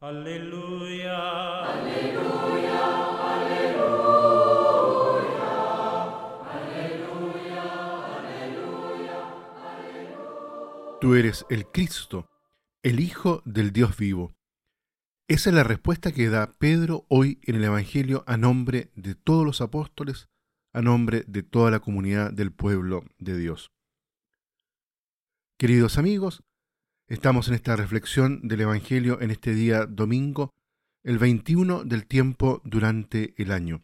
Aleluya. Aleluya, aleluya, aleluya, aleluya, Tú eres el Cristo, el Hijo del Dios vivo. Esa es la respuesta que da Pedro hoy en el Evangelio a nombre de todos los apóstoles, a nombre de toda la comunidad del pueblo de Dios. Queridos amigos, estamos en esta reflexión del Evangelio en este día domingo, el 21 del tiempo durante el año.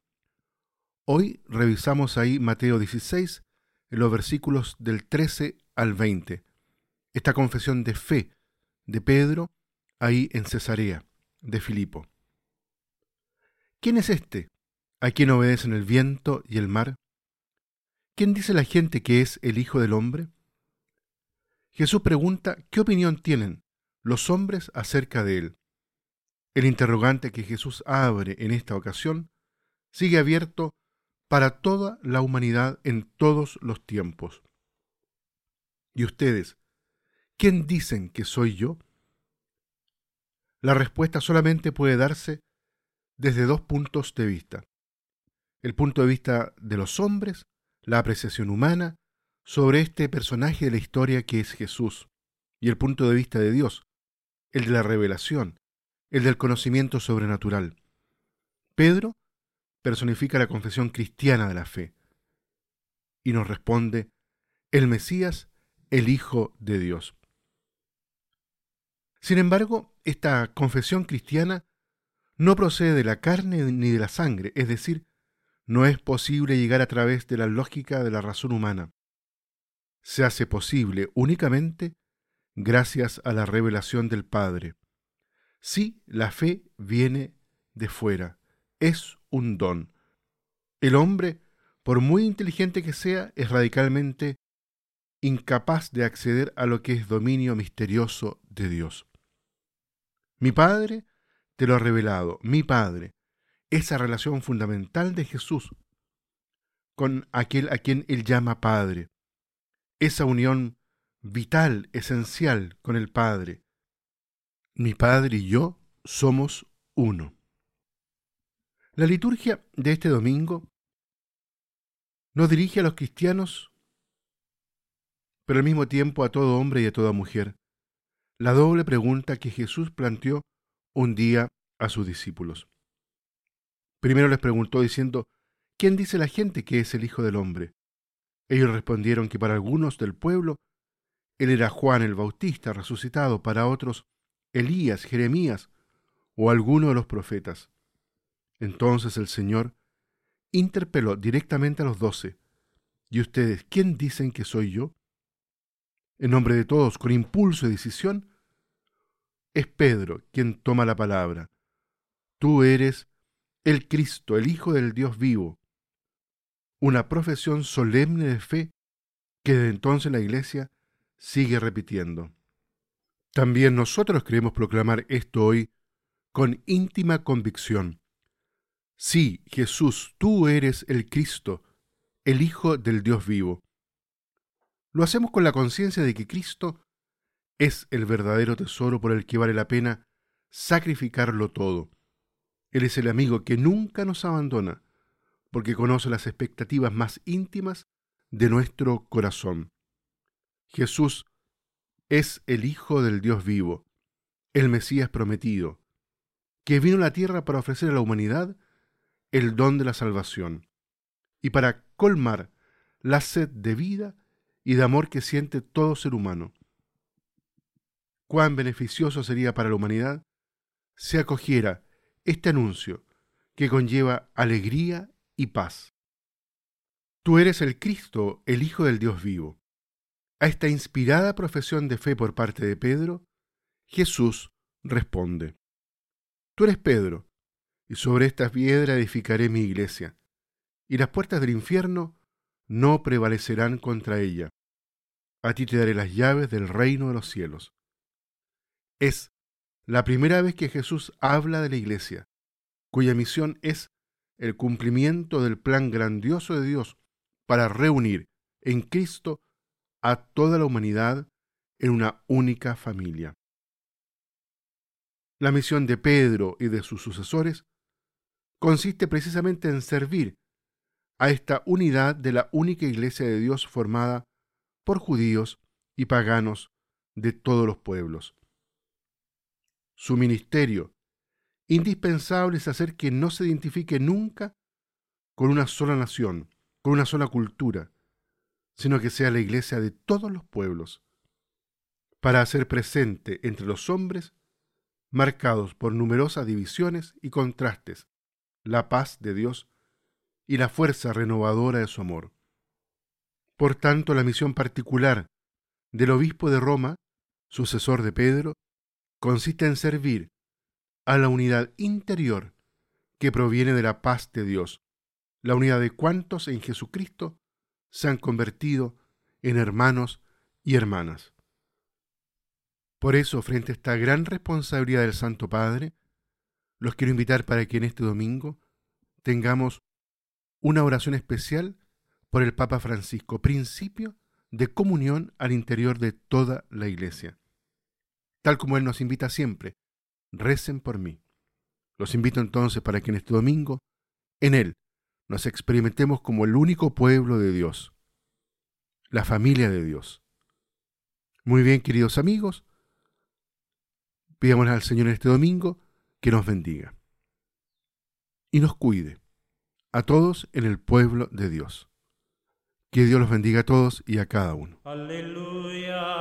Hoy revisamos ahí Mateo 16, en los versículos del 13 al 20, esta confesión de fe de Pedro ahí en Cesarea de Filipo. ¿Quién es este a quien obedecen el viento y el mar? ¿Quién dice la gente que es el Hijo del Hombre? Jesús pregunta qué opinión tienen los hombres acerca de él. El interrogante que Jesús abre en esta ocasión sigue abierto para toda la humanidad en todos los tiempos. ¿Y ustedes? ¿Quién dicen que soy yo? La respuesta solamente puede darse desde dos puntos de vista. El punto de vista de los hombres, la apreciación humana, sobre este personaje de la historia que es Jesús, y el punto de vista de Dios, el de la revelación, el del conocimiento sobrenatural. Pedro personifica la confesión cristiana de la fe y nos responde, el Mesías, el Hijo de Dios. Sin embargo, esta confesión cristiana no procede de la carne ni de la sangre, es decir, no es posible llegar a través de la lógica de la razón humana. Se hace posible únicamente gracias a la revelación del Padre. Sí, la fe viene de fuera, es un don. El hombre, por muy inteligente que sea, es radicalmente incapaz de acceder a lo que es dominio misterioso de Dios. Mi Padre te lo ha revelado, mi Padre, esa relación fundamental de Jesús con aquel a quien él llama Padre, esa unión vital, esencial con el Padre. Mi Padre y yo somos uno. La liturgia de este domingo nos dirige a los cristianos, pero al mismo tiempo a todo hombre y a toda mujer, la doble pregunta que Jesús planteó un día a sus discípulos. Primero les preguntó diciendo, ¿quién dice la gente que es el Hijo del Hombre? Ellos respondieron que para algunos del pueblo él era Juan el Bautista resucitado, para otros Elías, Jeremías o alguno de los profetas. Entonces el Señor interpeló directamente a los doce, ¿y ustedes quién dicen que soy yo? En nombre de todos, con impulso y decisión, es Pedro quien toma la palabra. Tú eres el Cristo, el Hijo del Dios vivo. Una profesión solemne de fe que desde entonces la Iglesia sigue repitiendo. También nosotros queremos proclamar esto hoy con íntima convicción. Sí, Jesús, tú eres el Cristo, el Hijo del Dios vivo. Lo hacemos con la conciencia de que Cristo es el verdadero tesoro por el que vale la pena sacrificarlo todo. Él es el amigo que nunca nos abandona, porque conoce las expectativas más íntimas de nuestro corazón. Jesús es el Hijo del Dios vivo, el Mesías prometido, que vino a la tierra para ofrecer a la humanidad el don de la salvación y para colmar la sed de vida y de amor que siente todo ser humano. Cuán beneficioso sería para la humanidad si acogiera este anuncio que conlleva alegría y paz. Tú eres el Cristo, el Hijo del Dios vivo. A esta inspirada profesión de fe por parte de Pedro, Jesús responde, Tú eres Pedro, y sobre esta piedra edificaré mi iglesia, y las puertas del infierno no prevalecerán contra ella. A ti te daré las llaves del reino de los cielos. Es la primera vez que Jesús habla de la iglesia, cuya misión es el cumplimiento del plan grandioso de Dios para reunir en Cristo a toda la humanidad en una única familia. La misión de Pedro y de sus sucesores consiste precisamente en servir a esta unidad de la única iglesia de Dios formada por judíos y paganos de todos los pueblos. Su ministerio indispensable es hacer que no se identifique nunca con una sola nación, con una sola cultura, sino que sea la iglesia de todos los pueblos, para hacer presente entre los hombres, marcados por numerosas divisiones y contrastes, la paz de Dios y la fuerza renovadora de su amor. Por tanto, la misión particular del obispo de Roma, sucesor de Pedro, consiste en servir a la unidad interior que proviene de la paz de Dios, la unidad de cuantos en Jesucristo se han convertido en hermanos y hermanas. Por eso, frente a esta gran responsabilidad del Santo Padre, los quiero invitar para que en este domingo tengamos una oración especial por el Papa Francisco, principio de comunión al interior de toda la Iglesia. Tal como Él nos invita siempre, recen por mí. Los invito entonces para que en este domingo, en Él, nos experimentemos como el único pueblo de Dios, la familia de Dios. Muy bien, queridos amigos, pidamos al Señor en este domingo que nos bendiga y nos cuide a todos en el pueblo de Dios. Que Dios los bendiga a todos y a cada uno. Aleluya.